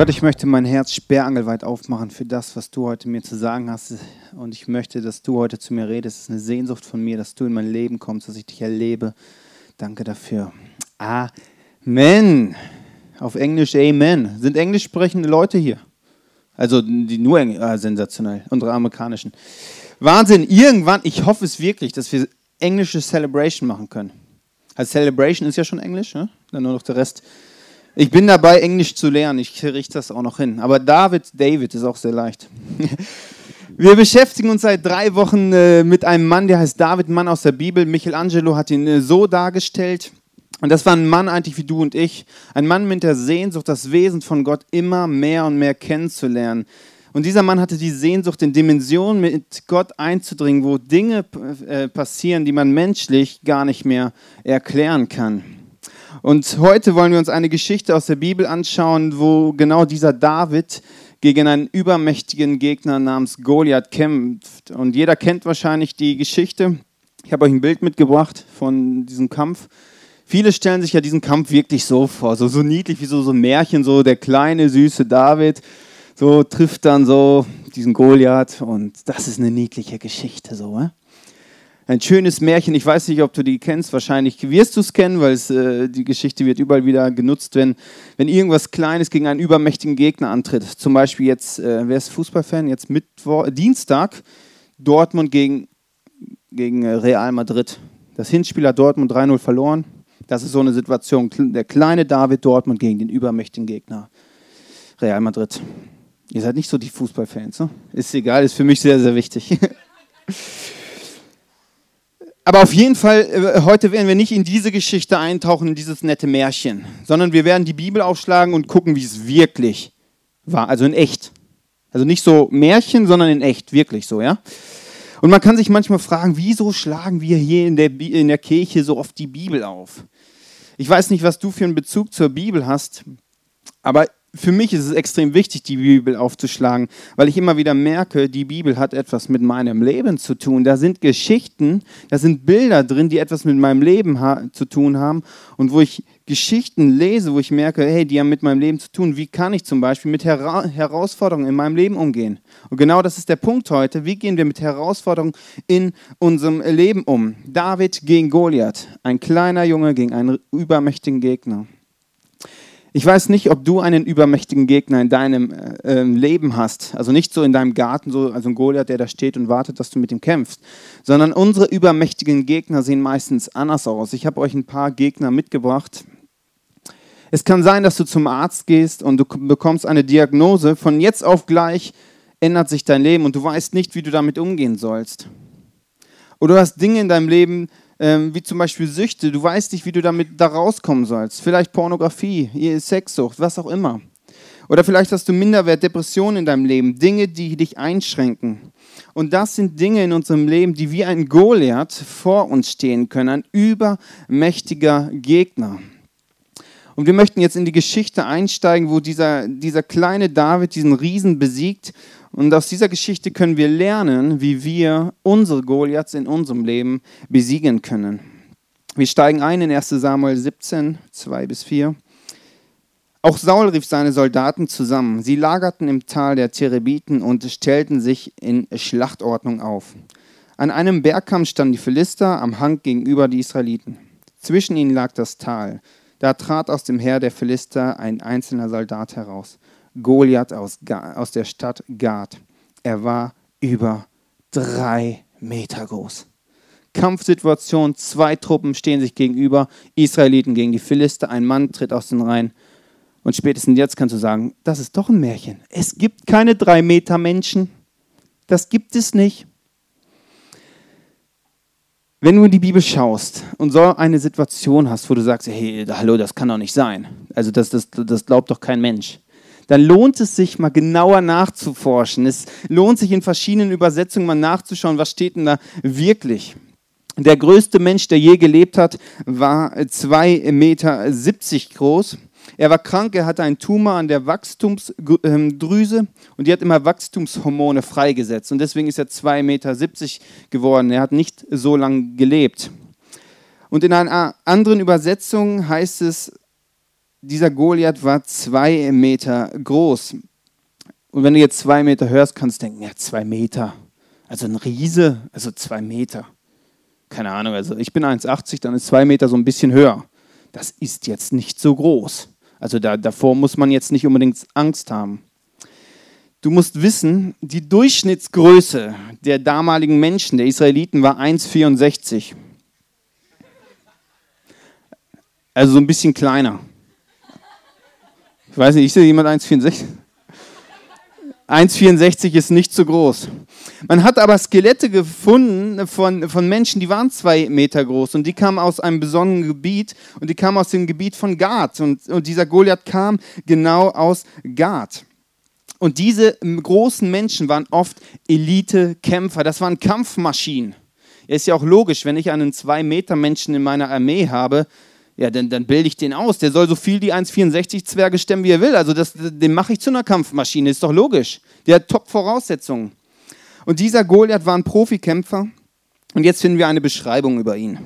Gott, ich möchte mein Herz sperrangelweit aufmachen für das, was du heute mir zu sagen hast. Und ich möchte, dass du heute zu mir redest. Es ist eine Sehnsucht von mir, dass du in mein Leben kommst, dass ich dich erlebe. Danke dafür. Amen. Auf Englisch Amen. Sind englisch sprechende Leute hier? Also die nur Engl ah, sensationell, unsere amerikanischen. Wahnsinn, irgendwann, ich hoffe es wirklich, dass wir englische Celebration machen können. Also Celebration ist ja schon Englisch, ne? dann nur noch der Rest. Ich bin dabei, Englisch zu lernen, ich richte das auch noch hin. Aber David, David ist auch sehr leicht. Wir beschäftigen uns seit drei Wochen äh, mit einem Mann, der heißt David, Mann aus der Bibel. Michelangelo hat ihn äh, so dargestellt. Und das war ein Mann eigentlich wie du und ich. Ein Mann mit der Sehnsucht, das Wesen von Gott immer mehr und mehr kennenzulernen. Und dieser Mann hatte die Sehnsucht, in Dimensionen mit Gott einzudringen, wo Dinge äh, passieren, die man menschlich gar nicht mehr erklären kann. Und heute wollen wir uns eine Geschichte aus der Bibel anschauen, wo genau dieser David gegen einen übermächtigen Gegner namens Goliath kämpft. Und jeder kennt wahrscheinlich die Geschichte. Ich habe euch ein Bild mitgebracht von diesem Kampf. Viele stellen sich ja diesen Kampf wirklich so vor, so, so niedlich wie so, so ein Märchen, so der kleine, süße David, so trifft dann so diesen Goliath und das ist eine niedliche Geschichte, so. Äh? Ein schönes Märchen, ich weiß nicht, ob du die kennst, wahrscheinlich wirst du es kennen, weil es, äh, die Geschichte wird überall wieder genutzt, wenn, wenn irgendwas Kleines gegen einen übermächtigen Gegner antritt. Zum Beispiel jetzt, äh, wer ist Fußballfan? Jetzt Mittwoch, Dienstag, Dortmund gegen, gegen äh, Real Madrid. Das Hinspiel hat Dortmund 3-0 verloren. Das ist so eine Situation. Der kleine David Dortmund gegen den übermächtigen Gegner Real Madrid. Ihr seid nicht so die Fußballfans, ne? Ist egal, ist für mich sehr, sehr wichtig. Aber auf jeden Fall, äh, heute werden wir nicht in diese Geschichte eintauchen, in dieses nette Märchen, sondern wir werden die Bibel aufschlagen und gucken, wie es wirklich war, also in echt. Also nicht so Märchen, sondern in echt, wirklich so, ja? Und man kann sich manchmal fragen, wieso schlagen wir hier in der, in der Kirche so oft die Bibel auf? Ich weiß nicht, was du für einen Bezug zur Bibel hast, aber für mich ist es extrem wichtig, die Bibel aufzuschlagen, weil ich immer wieder merke, die Bibel hat etwas mit meinem Leben zu tun. Da sind Geschichten, da sind Bilder drin, die etwas mit meinem Leben zu tun haben und wo ich Geschichten lese, wo ich merke, hey, die haben mit meinem Leben zu tun. Wie kann ich zum Beispiel mit Hera Herausforderungen in meinem Leben umgehen? Und genau das ist der Punkt heute. Wie gehen wir mit Herausforderungen in unserem Leben um? David gegen Goliath, ein kleiner Junge gegen einen übermächtigen Gegner. Ich weiß nicht, ob du einen übermächtigen Gegner in deinem äh, ähm, Leben hast. Also nicht so in deinem Garten, so also ein Goliath, der da steht und wartet, dass du mit ihm kämpfst. Sondern unsere übermächtigen Gegner sehen meistens anders aus. Ich habe euch ein paar Gegner mitgebracht. Es kann sein, dass du zum Arzt gehst und du bekommst eine Diagnose. Von jetzt auf gleich ändert sich dein Leben und du weißt nicht, wie du damit umgehen sollst. Oder du hast Dinge in deinem Leben, ähm, wie zum Beispiel Süchte. Du weißt nicht, wie du damit da rauskommen sollst. Vielleicht Pornografie, Sexsucht, was auch immer. Oder vielleicht hast du Minderwert, Depressionen in deinem Leben, Dinge, die dich einschränken. Und das sind Dinge in unserem Leben, die wie ein Goliath vor uns stehen können, ein übermächtiger Gegner. Und wir möchten jetzt in die Geschichte einsteigen, wo dieser, dieser kleine David diesen Riesen besiegt und aus dieser Geschichte können wir lernen, wie wir unsere Goliaths in unserem Leben besiegen können. Wir steigen ein in 1 Samuel 17, 2 bis 4. Auch Saul rief seine Soldaten zusammen. Sie lagerten im Tal der Terebiten und stellten sich in Schlachtordnung auf. An einem Bergkamm standen die Philister, am Hang gegenüber die Israeliten. Zwischen ihnen lag das Tal. Da trat aus dem Heer der Philister ein einzelner Soldat heraus. Goliath aus, aus der Stadt Gad. Er war über drei Meter groß. Kampfsituation, zwei Truppen stehen sich gegenüber, Israeliten gegen die Philister, ein Mann tritt aus den Reihen. Und spätestens jetzt kannst du sagen, das ist doch ein Märchen. Es gibt keine drei Meter Menschen. Das gibt es nicht. Wenn du in die Bibel schaust und so eine Situation hast, wo du sagst, hey, hallo, das kann doch nicht sein. Also das, das, das glaubt doch kein Mensch dann lohnt es sich mal genauer nachzuforschen. Es lohnt sich in verschiedenen Übersetzungen mal nachzuschauen, was steht denn da wirklich. Der größte Mensch, der je gelebt hat, war 2,70 Meter groß. Er war krank, er hatte einen Tumor an der Wachstumsdrüse und die hat immer Wachstumshormone freigesetzt. Und deswegen ist er 2,70 Meter geworden. Er hat nicht so lange gelebt. Und in einer anderen Übersetzung heißt es, dieser Goliath war zwei Meter groß. Und wenn du jetzt zwei Meter hörst, kannst du denken, ja, zwei Meter. Also ein Riese, also zwei Meter. Keine Ahnung, also ich bin 1,80, dann ist zwei Meter so ein bisschen höher. Das ist jetzt nicht so groß. Also da, davor muss man jetzt nicht unbedingt Angst haben. Du musst wissen, die Durchschnittsgröße der damaligen Menschen, der Israeliten, war 1,64. Also so ein bisschen kleiner. Ich weiß nicht, ich sehe jemand 1,64. 1,64 ist nicht so groß. Man hat aber Skelette gefunden von, von Menschen, die waren zwei Meter groß und die kamen aus einem besonderen Gebiet und die kamen aus dem Gebiet von Gad und, und dieser Goliath kam genau aus Gad. Und diese großen Menschen waren oft Elite-Kämpfer, das waren Kampfmaschinen. Ist ja auch logisch, wenn ich einen zwei Meter Menschen in meiner Armee habe, ja, dann, dann bilde ich den aus. Der soll so viel die 1,64 Zwerge stemmen, wie er will. Also das, den mache ich zu einer Kampfmaschine, ist doch logisch. Der hat Top-Voraussetzungen. Und dieser Goliath war ein Profikämpfer. Und jetzt finden wir eine Beschreibung über ihn.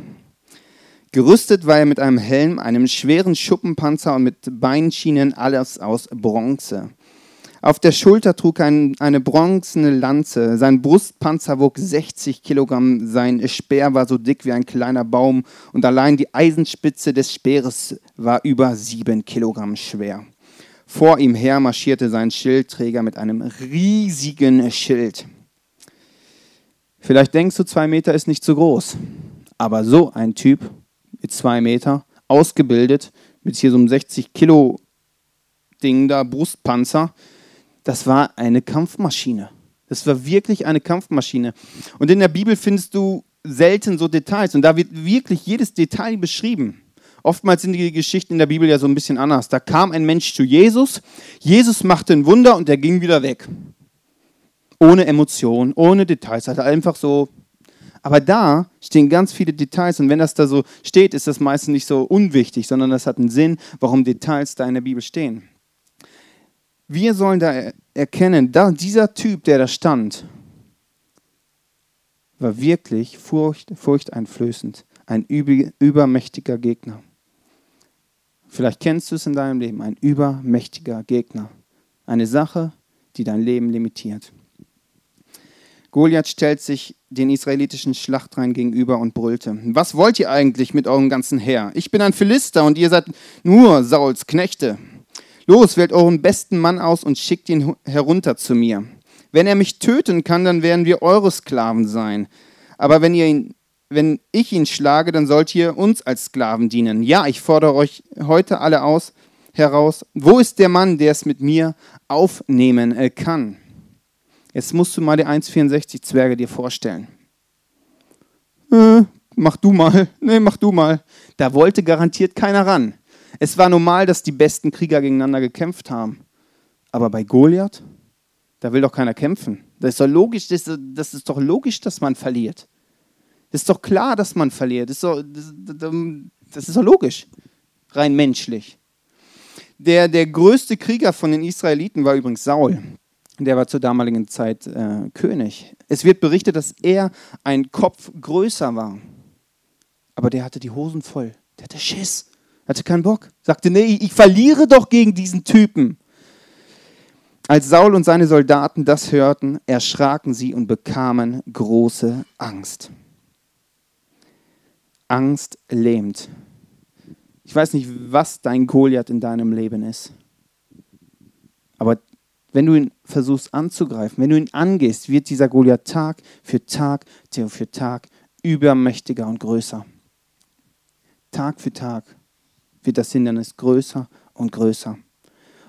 Gerüstet war er mit einem Helm, einem schweren Schuppenpanzer und mit Beinschienen, alles aus Bronze. Auf der Schulter trug er ein, eine bronzene Lanze. Sein Brustpanzer wog 60 Kilogramm. Sein Speer war so dick wie ein kleiner Baum. Und allein die Eisenspitze des Speeres war über sieben Kilogramm schwer. Vor ihm her marschierte sein Schildträger mit einem riesigen Schild. Vielleicht denkst du, zwei Meter ist nicht so groß. Aber so ein Typ mit zwei Meter, ausgebildet, mit hier so einem 60 Kilo Ding da, Brustpanzer, das war eine Kampfmaschine. Das war wirklich eine Kampfmaschine. Und in der Bibel findest du selten so Details. Und da wird wirklich jedes Detail beschrieben. Oftmals sind die Geschichten in der Bibel ja so ein bisschen anders. Da kam ein Mensch zu Jesus, Jesus machte ein Wunder und er ging wieder weg. Ohne Emotion, ohne Details, halt einfach so. Aber da stehen ganz viele Details und wenn das da so steht, ist das meistens nicht so unwichtig, sondern das hat einen Sinn, warum Details da in der Bibel stehen. Wir sollen da erkennen, da dieser Typ, der da stand, war wirklich furcht, furchteinflößend, ein übermächtiger Gegner. Vielleicht kennst du es in deinem Leben, ein übermächtiger Gegner. Eine Sache, die dein Leben limitiert. Goliath stellt sich den israelitischen Schlachtreihen gegenüber und brüllte: Was wollt ihr eigentlich mit eurem ganzen Heer? Ich bin ein Philister und ihr seid nur Sauls Knechte. Los, wählt euren besten Mann aus und schickt ihn herunter zu mir. Wenn er mich töten kann, dann werden wir eure Sklaven sein. Aber wenn, ihr ihn, wenn ich ihn schlage, dann sollt ihr uns als Sklaven dienen. Ja, ich fordere euch heute alle aus, heraus. Wo ist der Mann, der es mit mir aufnehmen äh, kann? Jetzt musst du mal die 1,64 Zwerge dir vorstellen. Äh, mach du mal. Nee, mach du mal. Da wollte garantiert keiner ran. Es war normal, dass die besten Krieger gegeneinander gekämpft haben. Aber bei Goliath, da will doch keiner kämpfen. Das ist doch logisch, das ist, das ist doch logisch, dass man verliert. Das ist doch klar, dass man verliert. Das ist doch, das, das ist doch logisch. Rein menschlich. Der, der größte Krieger von den Israeliten war übrigens Saul. Der war zur damaligen Zeit äh, König. Es wird berichtet, dass er ein Kopf größer war. Aber der hatte die Hosen voll. Der hatte Schiss. Hatte keinen Bock. Sagte, nee, ich verliere doch gegen diesen Typen. Als Saul und seine Soldaten das hörten, erschraken sie und bekamen große Angst. Angst lähmt. Ich weiß nicht, was dein Goliath in deinem Leben ist. Aber wenn du ihn versuchst anzugreifen, wenn du ihn angehst, wird dieser Goliath Tag für Tag für Tag übermächtiger und größer. Tag für Tag wird das Hindernis größer und größer.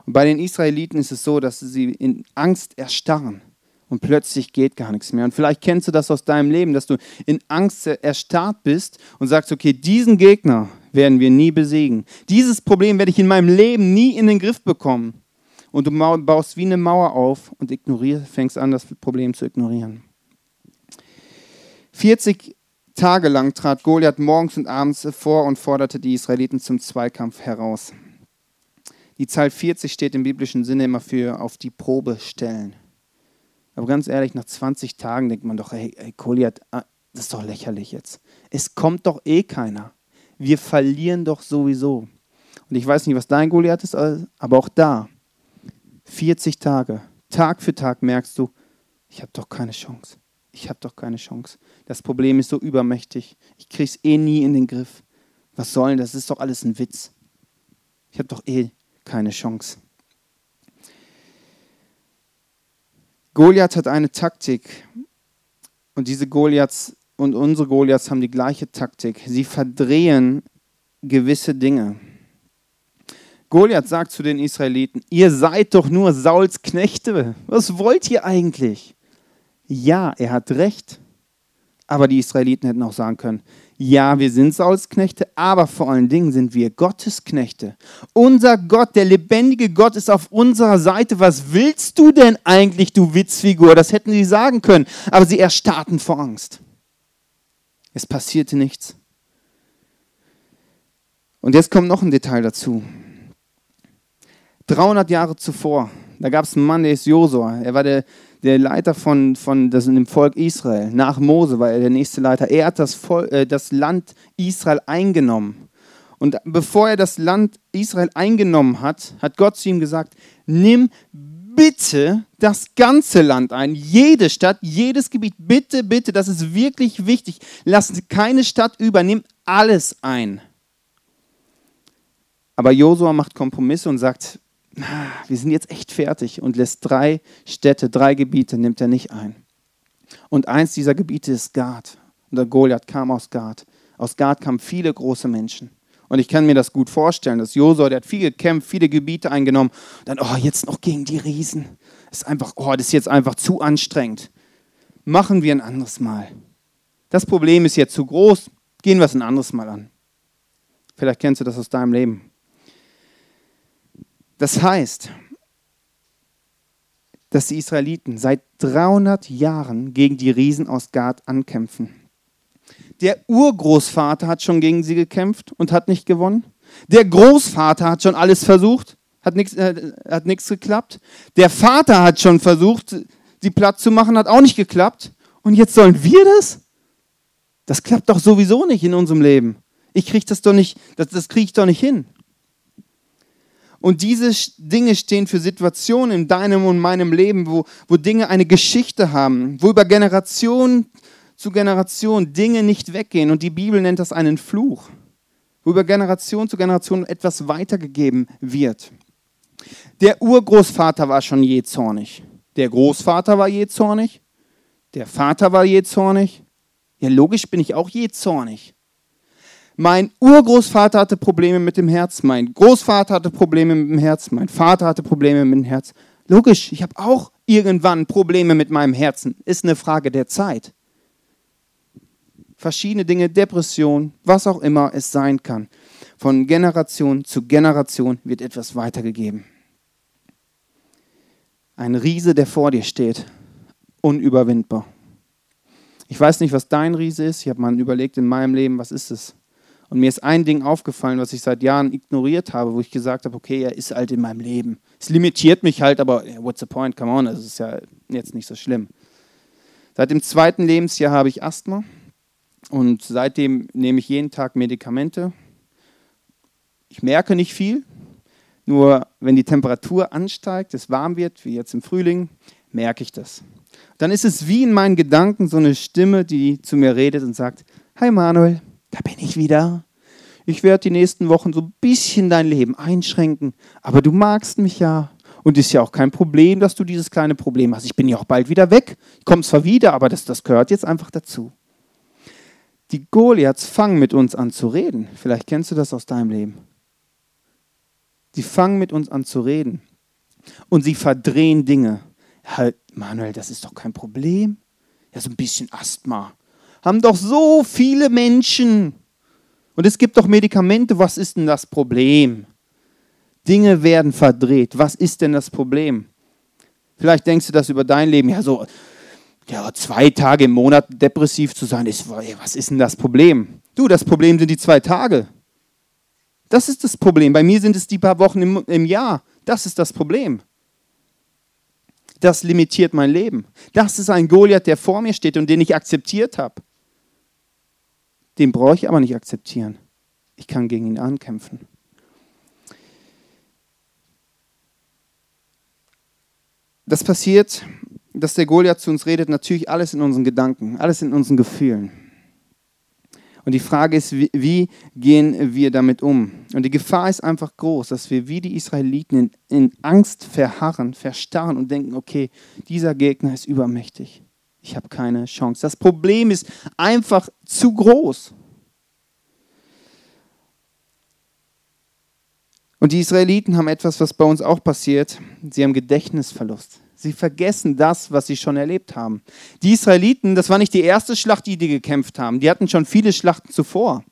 Und bei den Israeliten ist es so, dass sie in Angst erstarren und plötzlich geht gar nichts mehr. Und vielleicht kennst du das aus deinem Leben, dass du in Angst erstarrt bist und sagst, okay, diesen Gegner werden wir nie besiegen. Dieses Problem werde ich in meinem Leben nie in den Griff bekommen. Und du baust wie eine Mauer auf und ignorierst, fängst an, das Problem zu ignorieren. 40 Tagelang trat Goliath morgens und abends vor und forderte die Israeliten zum Zweikampf heraus. Die Zahl 40 steht im biblischen Sinne immer für auf die Probe stellen. Aber ganz ehrlich, nach 20 Tagen denkt man doch, hey, hey Goliath, ah, das ist doch lächerlich jetzt. Es kommt doch eh keiner. Wir verlieren doch sowieso. Und ich weiß nicht, was dein Goliath ist, aber auch da, 40 Tage, Tag für Tag merkst du, ich habe doch keine Chance. Ich habe doch keine Chance. Das Problem ist so übermächtig. Ich kriege es eh nie in den Griff. Was soll denn das? Das ist doch alles ein Witz. Ich habe doch eh keine Chance. Goliath hat eine Taktik. Und diese Goliaths und unsere Goliaths haben die gleiche Taktik. Sie verdrehen gewisse Dinge. Goliath sagt zu den Israeliten, ihr seid doch nur Sauls Knechte. Was wollt ihr eigentlich? Ja, er hat recht. Aber die Israeliten hätten auch sagen können, ja, wir sind Sauls Knechte, aber vor allen Dingen sind wir Gottes Knechte. Unser Gott, der lebendige Gott ist auf unserer Seite. Was willst du denn eigentlich, du Witzfigur? Das hätten sie sagen können, aber sie erstarrten vor Angst. Es passierte nichts. Und jetzt kommt noch ein Detail dazu. 300 Jahre zuvor, da gab es einen Mann, der ist Josua. Er war der, der Leiter von, von das, dem Volk Israel. Nach Mose war er der nächste Leiter. Er hat das, Volk, äh, das Land Israel eingenommen. Und bevor er das Land Israel eingenommen hat, hat Gott zu ihm gesagt, nimm bitte das ganze Land ein, jede Stadt, jedes Gebiet, bitte, bitte, das ist wirklich wichtig. Lass keine Stadt über, nimm alles ein. Aber Josua macht Kompromisse und sagt, wir sind jetzt echt fertig und lässt drei Städte, drei Gebiete, nimmt er nicht ein. Und eins dieser Gebiete ist Gad. Und der Goliath kam aus Gad. Aus Gad kamen viele große Menschen. Und ich kann mir das gut vorstellen, dass Josua, der hat viel gekämpft, viele Gebiete eingenommen. Dann, oh, jetzt noch gegen die Riesen. Das ist einfach, oh, das ist jetzt einfach zu anstrengend. Machen wir ein anderes Mal. Das Problem ist jetzt zu groß. Gehen wir es ein anderes Mal an. Vielleicht kennst du das aus deinem Leben. Das heißt, dass die Israeliten seit 300 Jahren gegen die Riesen aus Gad ankämpfen. Der Urgroßvater hat schon gegen sie gekämpft und hat nicht gewonnen. Der Großvater hat schon alles versucht, hat nichts äh, geklappt. Der Vater hat schon versucht, sie platt zu machen, hat auch nicht geklappt. Und jetzt sollen wir das? Das klappt doch sowieso nicht in unserem Leben. Ich kriege das doch nicht, das, das kriege ich doch nicht hin. Und diese Dinge stehen für Situationen in deinem und meinem Leben, wo, wo Dinge eine Geschichte haben, wo über Generation zu Generation Dinge nicht weggehen. Und die Bibel nennt das einen Fluch, wo über Generation zu Generation etwas weitergegeben wird. Der Urgroßvater war schon je zornig. Der Großvater war je zornig. Der Vater war je zornig. Ja, logisch bin ich auch je zornig. Mein Urgroßvater hatte Probleme mit dem Herz, mein Großvater hatte Probleme mit dem Herz, mein Vater hatte Probleme mit dem Herz. Logisch, ich habe auch irgendwann Probleme mit meinem Herzen. Ist eine Frage der Zeit. Verschiedene Dinge, Depression, was auch immer es sein kann. Von Generation zu Generation wird etwas weitergegeben. Ein Riese, der vor dir steht, unüberwindbar. Ich weiß nicht, was dein Riese ist. Ich habe mal überlegt in meinem Leben, was ist es? Und mir ist ein Ding aufgefallen, was ich seit Jahren ignoriert habe, wo ich gesagt habe, okay, er ist halt in meinem Leben. Es limitiert mich halt, aber what's the point? Come on, das ist ja jetzt nicht so schlimm. Seit dem zweiten Lebensjahr habe ich Asthma und seitdem nehme ich jeden Tag Medikamente. Ich merke nicht viel, nur wenn die Temperatur ansteigt, es warm wird, wie jetzt im Frühling, merke ich das. Dann ist es wie in meinen Gedanken so eine Stimme, die zu mir redet und sagt, Hi Manuel, da bin ich wieder. Ich werde die nächsten Wochen so ein bisschen dein Leben einschränken, aber du magst mich ja. Und ist ja auch kein Problem, dass du dieses kleine Problem hast. Ich bin ja auch bald wieder weg. Ich komme zwar wieder, aber das, das gehört jetzt einfach dazu. Die Goliaths fangen mit uns an zu reden. Vielleicht kennst du das aus deinem Leben. Sie fangen mit uns an zu reden. Und sie verdrehen Dinge. Halt, Manuel, das ist doch kein Problem. Ja, so ein bisschen Asthma haben doch so viele Menschen. Und es gibt doch Medikamente. Was ist denn das Problem? Dinge werden verdreht. Was ist denn das Problem? Vielleicht denkst du das über dein Leben. Ja, so ja, zwei Tage im Monat depressiv zu sein, ist, was ist denn das Problem? Du, das Problem sind die zwei Tage. Das ist das Problem. Bei mir sind es die paar Wochen im, im Jahr. Das ist das Problem. Das limitiert mein Leben. Das ist ein Goliath, der vor mir steht und den ich akzeptiert habe. Den brauche ich aber nicht akzeptieren. Ich kann gegen ihn ankämpfen. Das passiert, dass der Goliath zu uns redet, natürlich alles in unseren Gedanken, alles in unseren Gefühlen. Und die Frage ist, wie, wie gehen wir damit um? Und die Gefahr ist einfach groß, dass wir wie die Israeliten in, in Angst verharren, verstarren und denken, okay, dieser Gegner ist übermächtig. Ich habe keine Chance. Das Problem ist einfach zu groß. Und die Israeliten haben etwas, was bei uns auch passiert. Sie haben Gedächtnisverlust. Sie vergessen das, was sie schon erlebt haben. Die Israeliten, das war nicht die erste Schlacht, die die gekämpft haben. Die hatten schon viele Schlachten zuvor.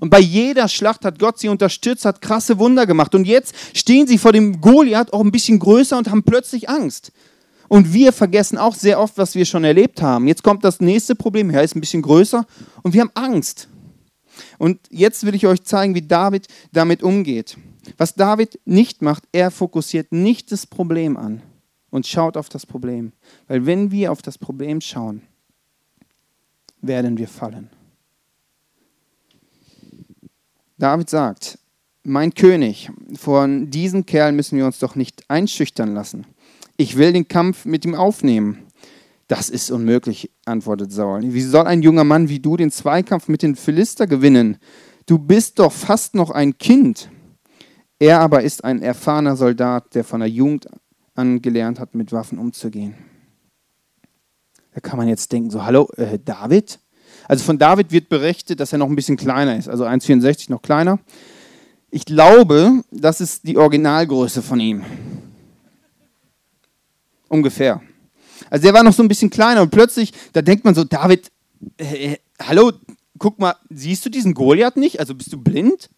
Und bei jeder Schlacht hat Gott sie unterstützt, hat krasse Wunder gemacht. Und jetzt stehen sie vor dem Goliath auch ein bisschen größer und haben plötzlich Angst. Und wir vergessen auch sehr oft, was wir schon erlebt haben. Jetzt kommt das nächste Problem. Er ist ein bisschen größer und wir haben Angst. Und jetzt will ich euch zeigen, wie David damit umgeht. Was David nicht macht, er fokussiert nicht das Problem an und schaut auf das Problem. Weil wenn wir auf das Problem schauen, werden wir fallen. David sagt, mein König, von diesem Kerl müssen wir uns doch nicht einschüchtern lassen. Ich will den Kampf mit ihm aufnehmen. Das ist unmöglich, antwortet Saul. Wie soll ein junger Mann wie du den Zweikampf mit den Philister gewinnen? Du bist doch fast noch ein Kind. Er aber ist ein erfahrener Soldat, der von der Jugend angelernt hat, mit Waffen umzugehen. Da kann man jetzt denken, so, hallo, äh, David? Also von David wird berichtet, dass er noch ein bisschen kleiner ist, also 1,64 noch kleiner. Ich glaube, das ist die Originalgröße von ihm. Ungefähr. Also der war noch so ein bisschen kleiner und plötzlich, da denkt man so, David, äh, äh hallo, guck mal, siehst du diesen Goliath nicht? Also bist du blind?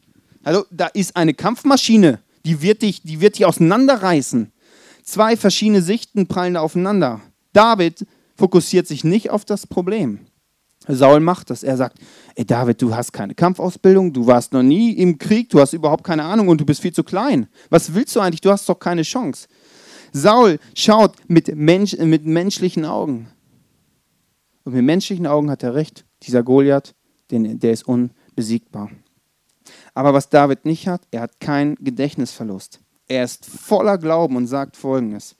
Hallo, da ist eine Kampfmaschine, die wird dich, die wird dich auseinanderreißen. Zwei verschiedene Sichten prallen aufeinander. David fokussiert sich nicht auf das Problem. Saul macht das. Er sagt, ey David, du hast keine Kampfausbildung, du warst noch nie im Krieg, du hast überhaupt keine Ahnung und du bist viel zu klein. Was willst du eigentlich? Du hast doch keine Chance. Saul schaut mit, Mensch, mit menschlichen Augen. Und mit menschlichen Augen hat er recht. Dieser Goliath, den, der ist unbesiegbar. Aber was David nicht hat, er hat keinen Gedächtnisverlust. Er ist voller Glauben und sagt folgendes.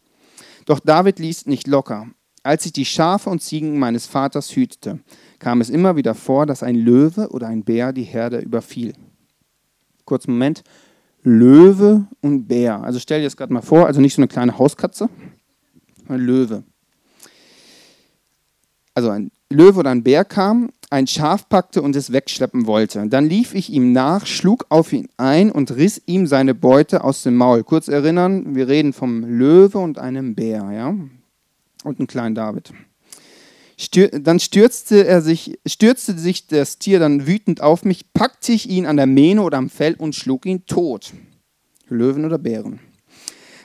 Doch David ließ nicht locker. Als ich die Schafe und Ziegen meines Vaters hütete, kam es immer wieder vor, dass ein Löwe oder ein Bär die Herde überfiel. Kurzen Moment. Löwe und Bär. Also stell dir das gerade mal vor, also nicht so eine kleine Hauskatze, ein Löwe. Also ein Löwe oder ein Bär kam ein Schaf packte und es wegschleppen wollte. Dann lief ich ihm nach, schlug auf ihn ein und riss ihm seine Beute aus dem Maul. Kurz erinnern, wir reden vom Löwe und einem Bär, ja? Und einem kleinen David. Stür dann stürzte, er sich, stürzte sich das Tier dann wütend auf mich, packte ich ihn an der Mähne oder am Fell und schlug ihn tot. Löwen oder Bären.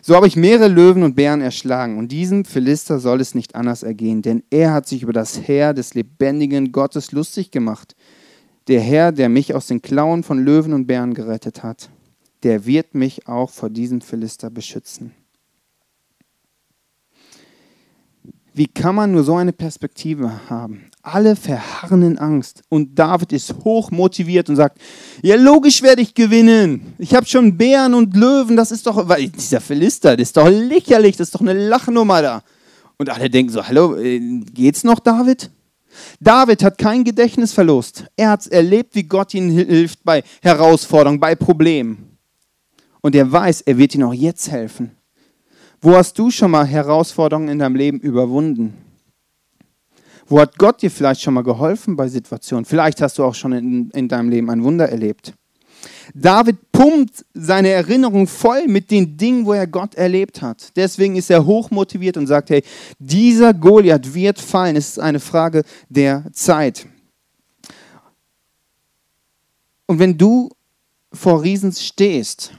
So habe ich mehrere Löwen und Bären erschlagen, und diesem Philister soll es nicht anders ergehen, denn er hat sich über das Heer des lebendigen Gottes lustig gemacht. Der Herr, der mich aus den Klauen von Löwen und Bären gerettet hat, der wird mich auch vor diesem Philister beschützen. Wie kann man nur so eine Perspektive haben? Alle verharren in Angst. Und David ist hoch motiviert und sagt, ja logisch werde ich gewinnen. Ich habe schon Bären und Löwen, das ist doch, weil dieser Philister, das ist doch lächerlich, das ist doch eine Lachnummer da. Und alle denken so, hallo, äh, geht's noch, David? David hat keinen Gedächtnisverlust. Er hat erlebt, wie Gott ihm hilft bei Herausforderungen, bei Problemen. Und er weiß, er wird ihm auch jetzt helfen. Wo hast du schon mal Herausforderungen in deinem Leben überwunden? Wo hat Gott dir vielleicht schon mal geholfen bei Situationen? Vielleicht hast du auch schon in, in deinem Leben ein Wunder erlebt. David pumpt seine Erinnerung voll mit den Dingen, wo er Gott erlebt hat. Deswegen ist er hochmotiviert und sagt, hey, dieser Goliath wird fallen. Es ist eine Frage der Zeit. Und wenn du vor Riesen stehst,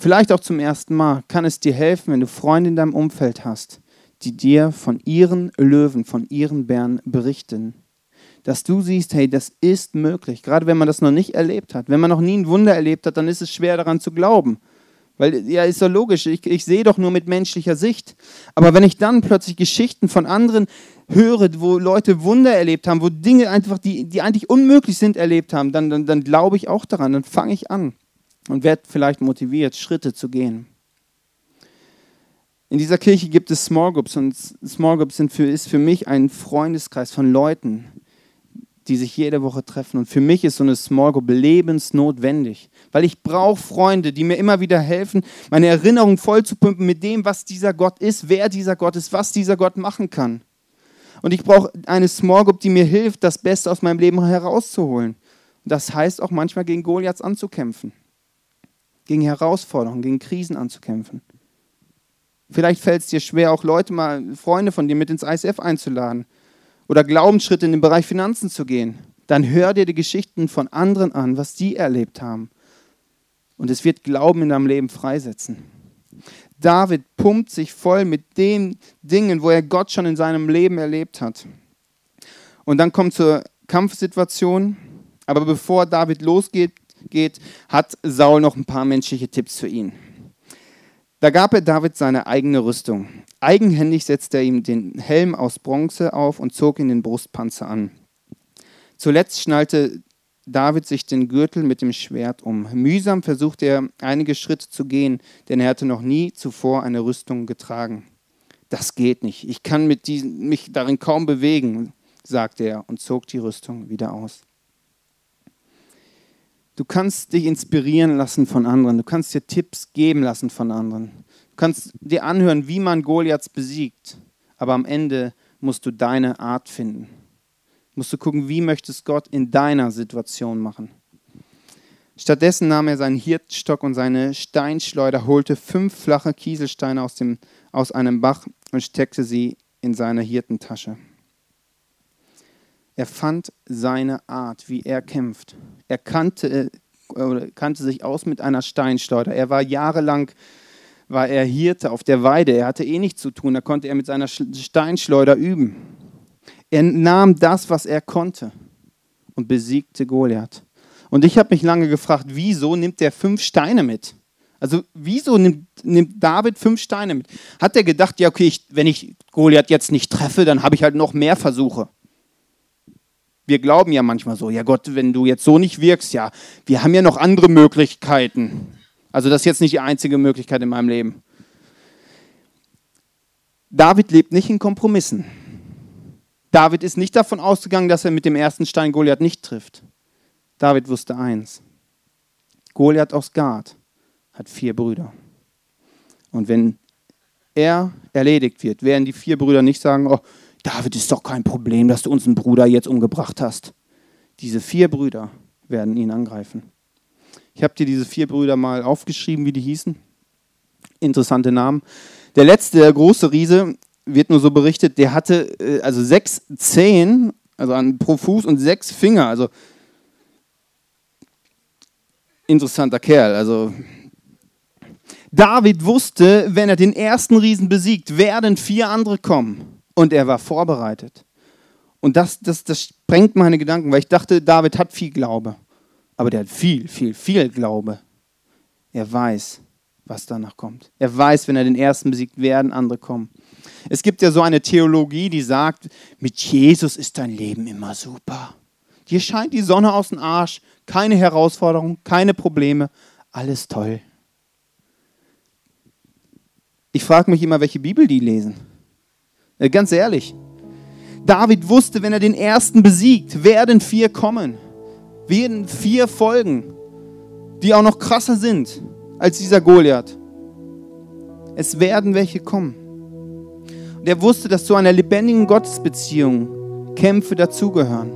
Vielleicht auch zum ersten Mal kann es dir helfen, wenn du Freunde in deinem Umfeld hast, die dir von ihren Löwen, von ihren Bären berichten. Dass du siehst, hey, das ist möglich. Gerade wenn man das noch nicht erlebt hat. Wenn man noch nie ein Wunder erlebt hat, dann ist es schwer daran zu glauben. Weil, ja, ist doch logisch, ich, ich sehe doch nur mit menschlicher Sicht. Aber wenn ich dann plötzlich Geschichten von anderen höre, wo Leute Wunder erlebt haben, wo Dinge einfach, die, die eigentlich unmöglich sind, erlebt haben, dann, dann, dann glaube ich auch daran, dann fange ich an und werde vielleicht motiviert, Schritte zu gehen. In dieser Kirche gibt es Small Groups und Small Groups sind für, ist für mich ein Freundeskreis von Leuten, die sich jede Woche treffen. Und für mich ist so eine Small Group lebensnotwendig, weil ich brauche Freunde, die mir immer wieder helfen, meine Erinnerung voll zu pumpen mit dem, was dieser Gott ist, wer dieser Gott ist, was dieser Gott machen kann. Und ich brauche eine Small Group, die mir hilft, das Beste aus meinem Leben herauszuholen. Und das heißt auch manchmal gegen Goliaths anzukämpfen, gegen Herausforderungen, gegen Krisen anzukämpfen. Vielleicht fällt es dir schwer, auch Leute mal, Freunde von dir mit ins ISF einzuladen oder Glaubensschritte in den Bereich Finanzen zu gehen. Dann hör dir die Geschichten von anderen an, was die erlebt haben. Und es wird Glauben in deinem Leben freisetzen. David pumpt sich voll mit den Dingen, wo er Gott schon in seinem Leben erlebt hat. Und dann kommt zur Kampfsituation. Aber bevor David losgeht, geht, hat Saul noch ein paar menschliche Tipps für ihn. Da gab er David seine eigene Rüstung. Eigenhändig setzte er ihm den Helm aus Bronze auf und zog ihn den Brustpanzer an. Zuletzt schnallte David sich den Gürtel mit dem Schwert um. Mühsam versuchte er einige Schritte zu gehen, denn er hatte noch nie zuvor eine Rüstung getragen. Das geht nicht. Ich kann diesen, mich darin kaum bewegen, sagte er und zog die Rüstung wieder aus. Du kannst dich inspirieren lassen von anderen. Du kannst dir Tipps geben lassen von anderen. Du kannst dir anhören, wie man Goliaths besiegt. Aber am Ende musst du deine Art finden. Musst du gucken, wie möchtest Gott in deiner Situation machen. Stattdessen nahm er seinen Hirtstock und seine Steinschleuder, holte fünf flache Kieselsteine aus, dem, aus einem Bach und steckte sie in seine Hirtentasche. Er fand seine Art, wie er kämpft. Er kannte, äh, kannte sich aus mit einer Steinschleuder. Er war jahrelang war er Hirte auf der Weide. Er hatte eh nichts zu tun. Da konnte er mit seiner Steinschleuder üben. Er nahm das, was er konnte und besiegte Goliath. Und ich habe mich lange gefragt, wieso nimmt er fünf Steine mit? Also wieso nimmt, nimmt David fünf Steine mit? Hat er gedacht, ja okay, ich, wenn ich Goliath jetzt nicht treffe, dann habe ich halt noch mehr Versuche wir glauben ja manchmal so, ja Gott, wenn du jetzt so nicht wirkst, ja, wir haben ja noch andere Möglichkeiten. Also das ist jetzt nicht die einzige Möglichkeit in meinem Leben. David lebt nicht in Kompromissen. David ist nicht davon ausgegangen, dass er mit dem ersten Stein Goliath nicht trifft. David wusste eins. Goliath aus Gad hat vier Brüder. Und wenn er erledigt wird, werden die vier Brüder nicht sagen, oh, David ist doch kein Problem, dass du unseren Bruder jetzt umgebracht hast. Diese vier Brüder werden ihn angreifen. Ich habe dir diese vier Brüder mal aufgeschrieben, wie die hießen. Interessante Namen. Der letzte, der große Riese, wird nur so berichtet, der hatte äh, also sechs Zehen, also an, pro Fuß und sechs Finger. Also interessanter Kerl. Also David wusste, wenn er den ersten Riesen besiegt, werden vier andere kommen und er war vorbereitet. Und das, das, das sprengt meine Gedanken, weil ich dachte, David hat viel Glaube. Aber der hat viel, viel, viel Glaube. Er weiß, was danach kommt. Er weiß, wenn er den ersten besiegt, werden andere kommen. Es gibt ja so eine Theologie, die sagt, mit Jesus ist dein Leben immer super. Dir scheint die Sonne aus dem Arsch, keine Herausforderung, keine Probleme, alles toll. Ich frage mich immer, welche Bibel die lesen. Äh, ganz ehrlich. David wusste, wenn er den ersten besiegt, werden vier kommen. Werden vier folgen, die auch noch krasser sind als dieser Goliath. Es werden welche kommen. Und er wusste, dass zu einer lebendigen Gottesbeziehung Kämpfe dazugehören.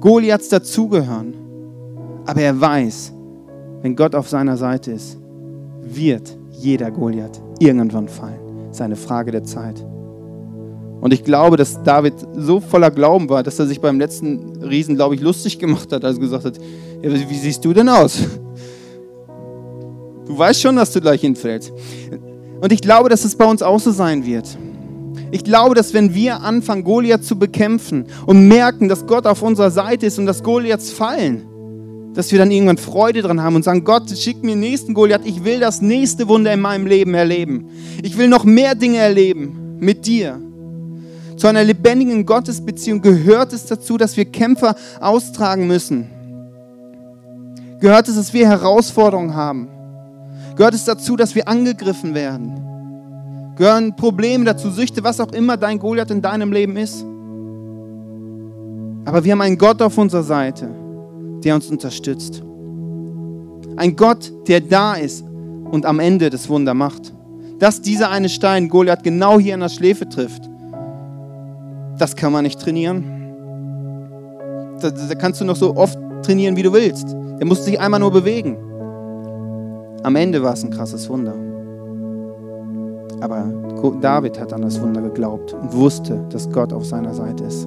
Goliaths dazugehören. Aber er weiß, wenn Gott auf seiner Seite ist, wird jeder Goliath irgendwann fallen. Seine Frage der Zeit. Und ich glaube, dass David so voller Glauben war, dass er sich beim letzten Riesen, glaube ich, lustig gemacht hat, als er gesagt hat, ja, wie siehst du denn aus? Du weißt schon, dass du gleich hinfällst. Und ich glaube, dass es bei uns auch so sein wird. Ich glaube, dass wenn wir anfangen, Goliath zu bekämpfen und merken, dass Gott auf unserer Seite ist und dass Goliaths fallen, dass wir dann irgendwann Freude dran haben und sagen, Gott, schick mir den nächsten Goliath, ich will das nächste Wunder in meinem Leben erleben. Ich will noch mehr Dinge erleben mit dir. Zu einer lebendigen Gottesbeziehung gehört es dazu, dass wir Kämpfer austragen müssen. Gehört es, dass wir Herausforderungen haben. Gehört es dazu, dass wir angegriffen werden. gehören Probleme dazu, Süchte, was auch immer dein Goliath in deinem Leben ist. Aber wir haben einen Gott auf unserer Seite, der uns unterstützt. Ein Gott, der da ist und am Ende das Wunder macht. Dass dieser eine Stein Goliath genau hier in der Schläfe trifft, das kann man nicht trainieren. Da, da kannst du noch so oft trainieren, wie du willst. Der musste sich einmal nur bewegen. Am Ende war es ein krasses Wunder. Aber David hat an das Wunder geglaubt und wusste, dass Gott auf seiner Seite ist.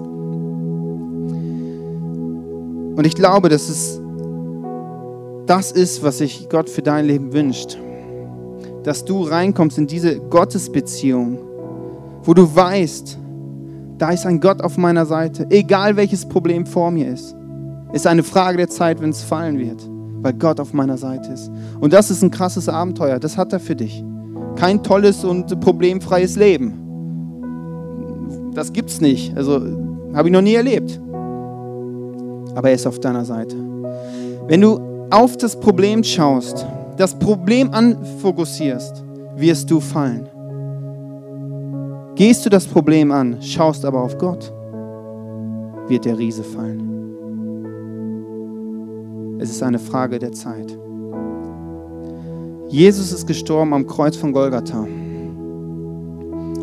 Und ich glaube, dass es das ist, was sich Gott für dein Leben wünscht. Dass du reinkommst in diese Gottesbeziehung, wo du weißt, da ist ein Gott auf meiner Seite, egal welches Problem vor mir ist. Ist eine Frage der Zeit, wenn es fallen wird, weil Gott auf meiner Seite ist. Und das ist ein krasses Abenteuer, das hat er für dich. Kein tolles und problemfreies Leben. Das gibt's nicht. Also habe ich noch nie erlebt. Aber er ist auf deiner Seite. Wenn du auf das Problem schaust, das Problem anfokussierst, wirst du fallen. Gehst du das Problem an, schaust aber auf Gott, wird der Riese fallen. Es ist eine Frage der Zeit. Jesus ist gestorben am Kreuz von Golgatha.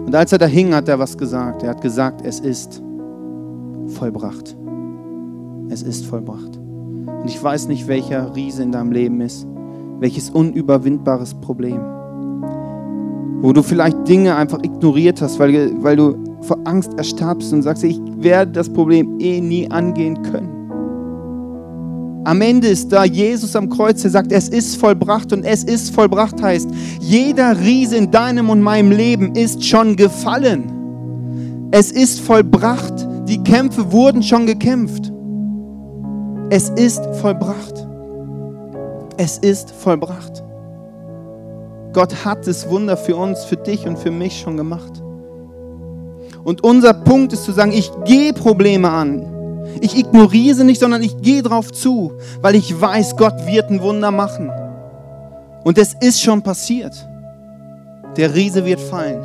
Und als er da hing, hat er was gesagt. Er hat gesagt, es ist vollbracht. Es ist vollbracht. Und ich weiß nicht, welcher Riese in deinem Leben ist, welches unüberwindbares Problem, wo du vielleicht Dinge einfach ignoriert hast, weil, weil du vor Angst erstabst und sagst, ich werde das Problem eh nie angehen können. Am Ende ist da Jesus am Kreuz, der sagt, es ist vollbracht und es ist vollbracht heißt, jeder Riese in deinem und meinem Leben ist schon gefallen. Es ist vollbracht. Die Kämpfe wurden schon gekämpft. Es ist vollbracht. Es ist vollbracht. Gott hat das Wunder für uns, für dich und für mich schon gemacht. Und unser Punkt ist zu sagen, ich gehe Probleme an. Ich ignoriere sie nicht, sondern ich gehe drauf zu, weil ich weiß, Gott wird ein Wunder machen. Und es ist schon passiert. Der Riese wird fallen.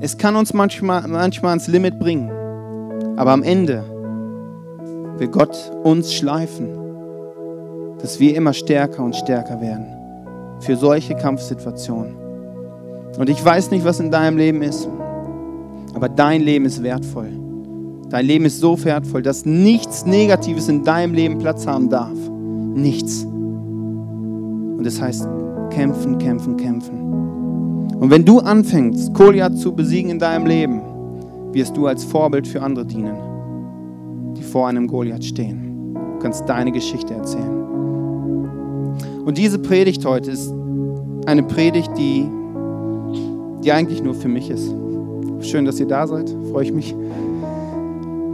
Es kann uns manchmal, manchmal ans Limit bringen. Aber am Ende will Gott uns schleifen, dass wir immer stärker und stärker werden für solche Kampfsituationen. Und ich weiß nicht, was in deinem Leben ist, aber dein Leben ist wertvoll. Dein Leben ist so wertvoll, dass nichts Negatives in deinem Leben Platz haben darf. Nichts. Und das heißt kämpfen, kämpfen, kämpfen. Und wenn du anfängst, Goliath zu besiegen in deinem Leben, wirst du als Vorbild für andere dienen die vor einem Goliath stehen. Du kannst deine Geschichte erzählen. Und diese Predigt heute ist eine Predigt, die, die eigentlich nur für mich ist. Schön, dass ihr da seid, freue ich mich.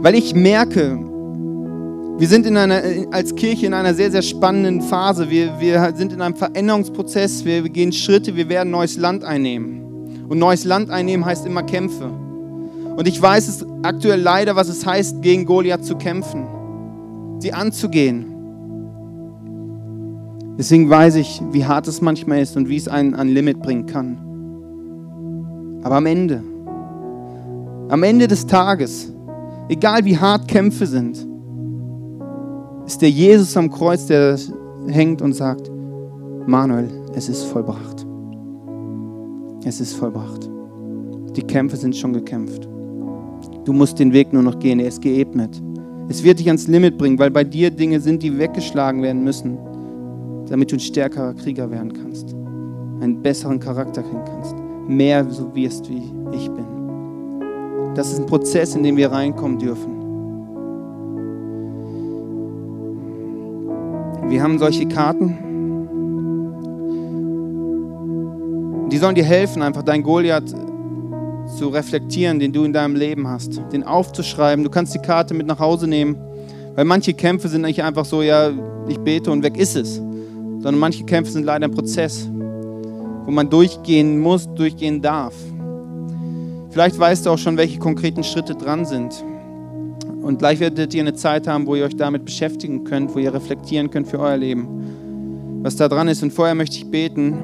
Weil ich merke, wir sind in einer, als Kirche in einer sehr, sehr spannenden Phase. Wir, wir sind in einem Veränderungsprozess. Wir, wir gehen Schritte. Wir werden neues Land einnehmen. Und neues Land einnehmen heißt immer Kämpfe. Und ich weiß es aktuell leider, was es heißt, gegen Goliath zu kämpfen, sie anzugehen. Deswegen weiß ich, wie hart es manchmal ist und wie es einen an Limit bringen kann. Aber am Ende, am Ende des Tages, egal wie hart Kämpfe sind, ist der Jesus am Kreuz, der hängt und sagt, Manuel, es ist vollbracht. Es ist vollbracht. Die Kämpfe sind schon gekämpft. Du musst den Weg nur noch gehen, er ist geebnet. Es wird dich ans Limit bringen, weil bei dir Dinge sind, die weggeschlagen werden müssen, damit du ein stärkerer Krieger werden kannst, einen besseren Charakter kriegen kannst, mehr so wirst, wie ich bin. Das ist ein Prozess, in den wir reinkommen dürfen. Wir haben solche Karten. Die sollen dir helfen, einfach dein Goliath zu reflektieren, den du in deinem Leben hast, den aufzuschreiben. Du kannst die Karte mit nach Hause nehmen, weil manche Kämpfe sind nicht einfach so, ja, ich bete und weg ist es, sondern manche Kämpfe sind leider ein Prozess, wo man durchgehen muss, durchgehen darf. Vielleicht weißt du auch schon, welche konkreten Schritte dran sind. Und gleich werdet ihr eine Zeit haben, wo ihr euch damit beschäftigen könnt, wo ihr reflektieren könnt für euer Leben, was da dran ist. Und vorher möchte ich beten,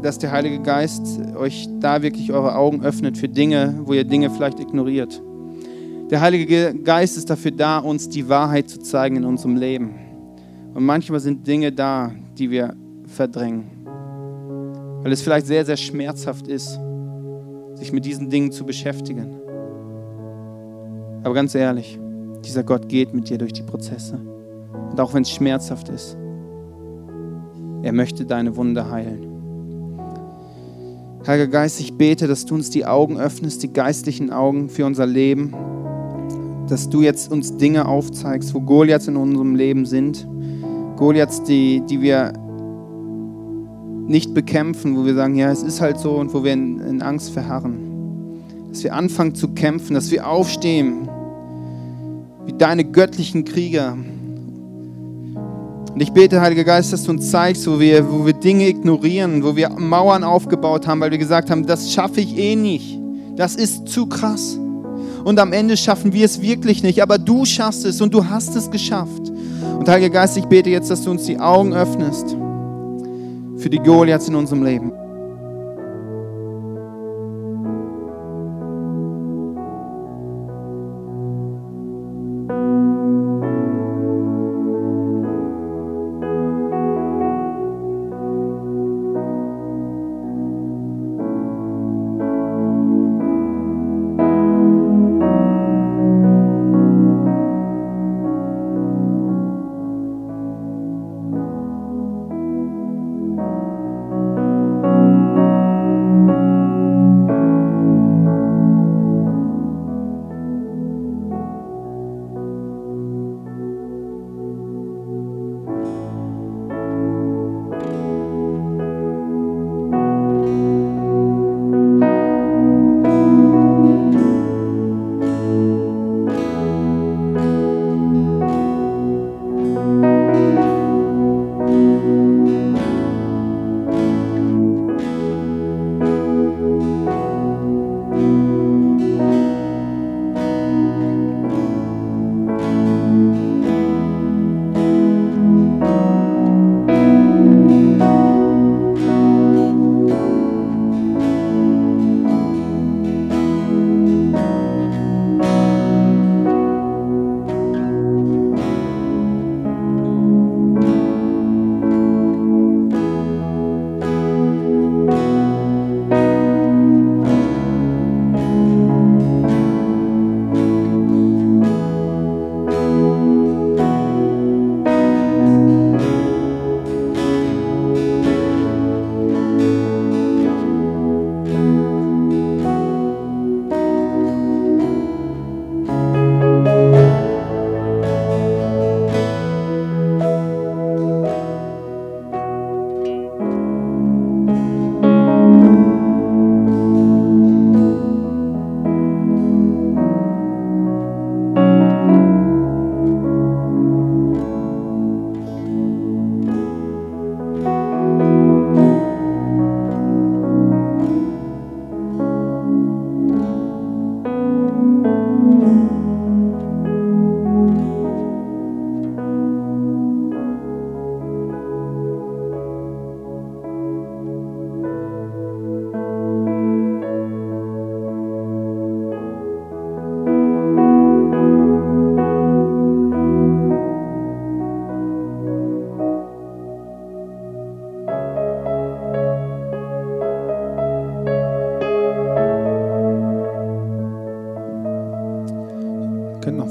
dass der Heilige Geist euch da wirklich eure Augen öffnet für Dinge, wo ihr Dinge vielleicht ignoriert. Der Heilige Geist ist dafür da, uns die Wahrheit zu zeigen in unserem Leben. Und manchmal sind Dinge da, die wir verdrängen, weil es vielleicht sehr, sehr schmerzhaft ist, sich mit diesen Dingen zu beschäftigen. Aber ganz ehrlich, dieser Gott geht mit dir durch die Prozesse. Und auch wenn es schmerzhaft ist, er möchte deine Wunde heilen. Heiliger Geist, ich bete, dass du uns die Augen öffnest, die geistlichen Augen für unser Leben, dass du jetzt uns Dinge aufzeigst, wo Goliaths in unserem Leben sind. Goliaths, die, die wir nicht bekämpfen, wo wir sagen, ja, es ist halt so und wo wir in, in Angst verharren. Dass wir anfangen zu kämpfen, dass wir aufstehen wie deine göttlichen Krieger und ich bete, Heiliger Geist, dass du uns zeigst, wo wir, wo wir Dinge ignorieren, wo wir Mauern aufgebaut haben, weil wir gesagt haben, das schaffe ich eh nicht. Das ist zu krass. Und am Ende schaffen wir es wirklich nicht, aber du schaffst es und du hast es geschafft. Und Heiliger Geist, ich bete jetzt, dass du uns die Augen öffnest für die Goliaths in unserem Leben.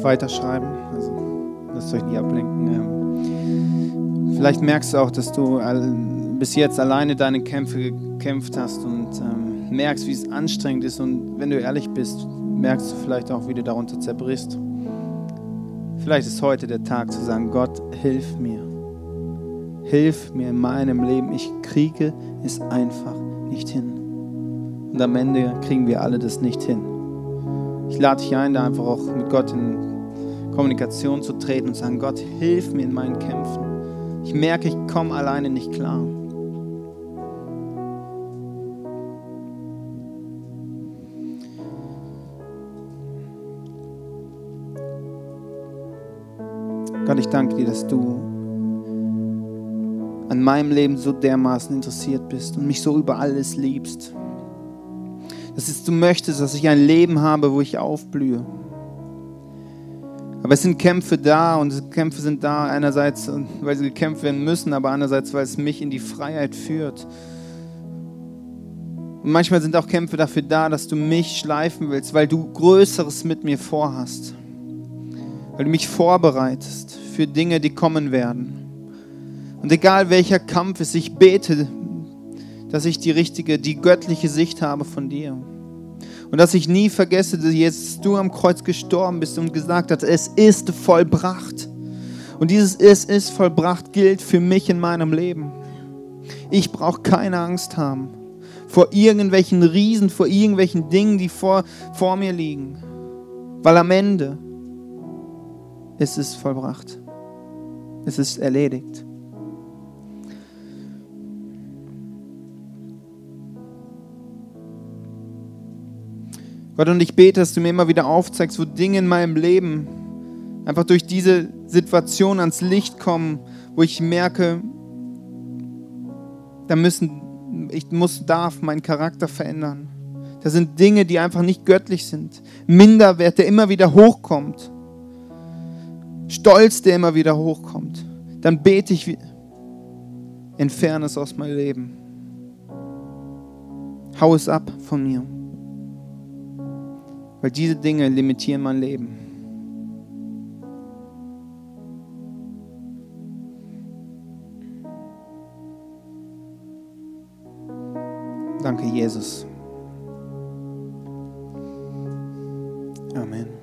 Weiterschreiben. Also lasst euch nie ablenken. Ähm, vielleicht merkst du auch, dass du bis jetzt alleine deine Kämpfe gekämpft hast und ähm, merkst, wie es anstrengend ist. Und wenn du ehrlich bist, merkst du vielleicht auch, wie du darunter zerbrichst. Vielleicht ist heute der Tag zu sagen, Gott, hilf mir. Hilf mir in meinem Leben. Ich kriege es einfach nicht hin. Und am Ende kriegen wir alle das nicht hin. Ich lade dich ein, da einfach auch mit Gott in Kommunikation zu treten und sagen, Gott, hilf mir in meinen Kämpfen. Ich merke, ich komme alleine nicht klar. Gott, ich danke dir, dass du an meinem Leben so dermaßen interessiert bist und mich so über alles liebst. Das ist, du möchtest, dass ich ein Leben habe, wo ich aufblühe. Aber es sind Kämpfe da und Kämpfe sind da einerseits, weil sie gekämpft werden müssen, aber andererseits, weil es mich in die Freiheit führt. Und manchmal sind auch Kämpfe dafür da, dass du mich schleifen willst, weil du Größeres mit mir vorhast. Weil du mich vorbereitest für Dinge, die kommen werden. Und egal welcher Kampf ist, ich bete, dass ich die richtige, die göttliche Sicht habe von dir. Und dass ich nie vergesse, dass jetzt du am Kreuz gestorben bist und gesagt hast, es ist vollbracht. Und dieses Es ist vollbracht gilt für mich in meinem Leben. Ich brauche keine Angst haben vor irgendwelchen Riesen, vor irgendwelchen Dingen, die vor, vor mir liegen. Weil am Ende ist es vollbracht. Es ist erledigt. Gott, und ich bete, dass du mir immer wieder aufzeigst, wo Dinge in meinem Leben einfach durch diese Situation ans Licht kommen, wo ich merke, da müssen, ich muss, darf meinen Charakter verändern. Da sind Dinge, die einfach nicht göttlich sind. Minderwert, der immer wieder hochkommt. Stolz, der immer wieder hochkommt. Dann bete ich, entferne es aus meinem Leben. Hau es ab von mir. Weil diese Dinge limitieren mein Leben. Danke, Jesus. Amen.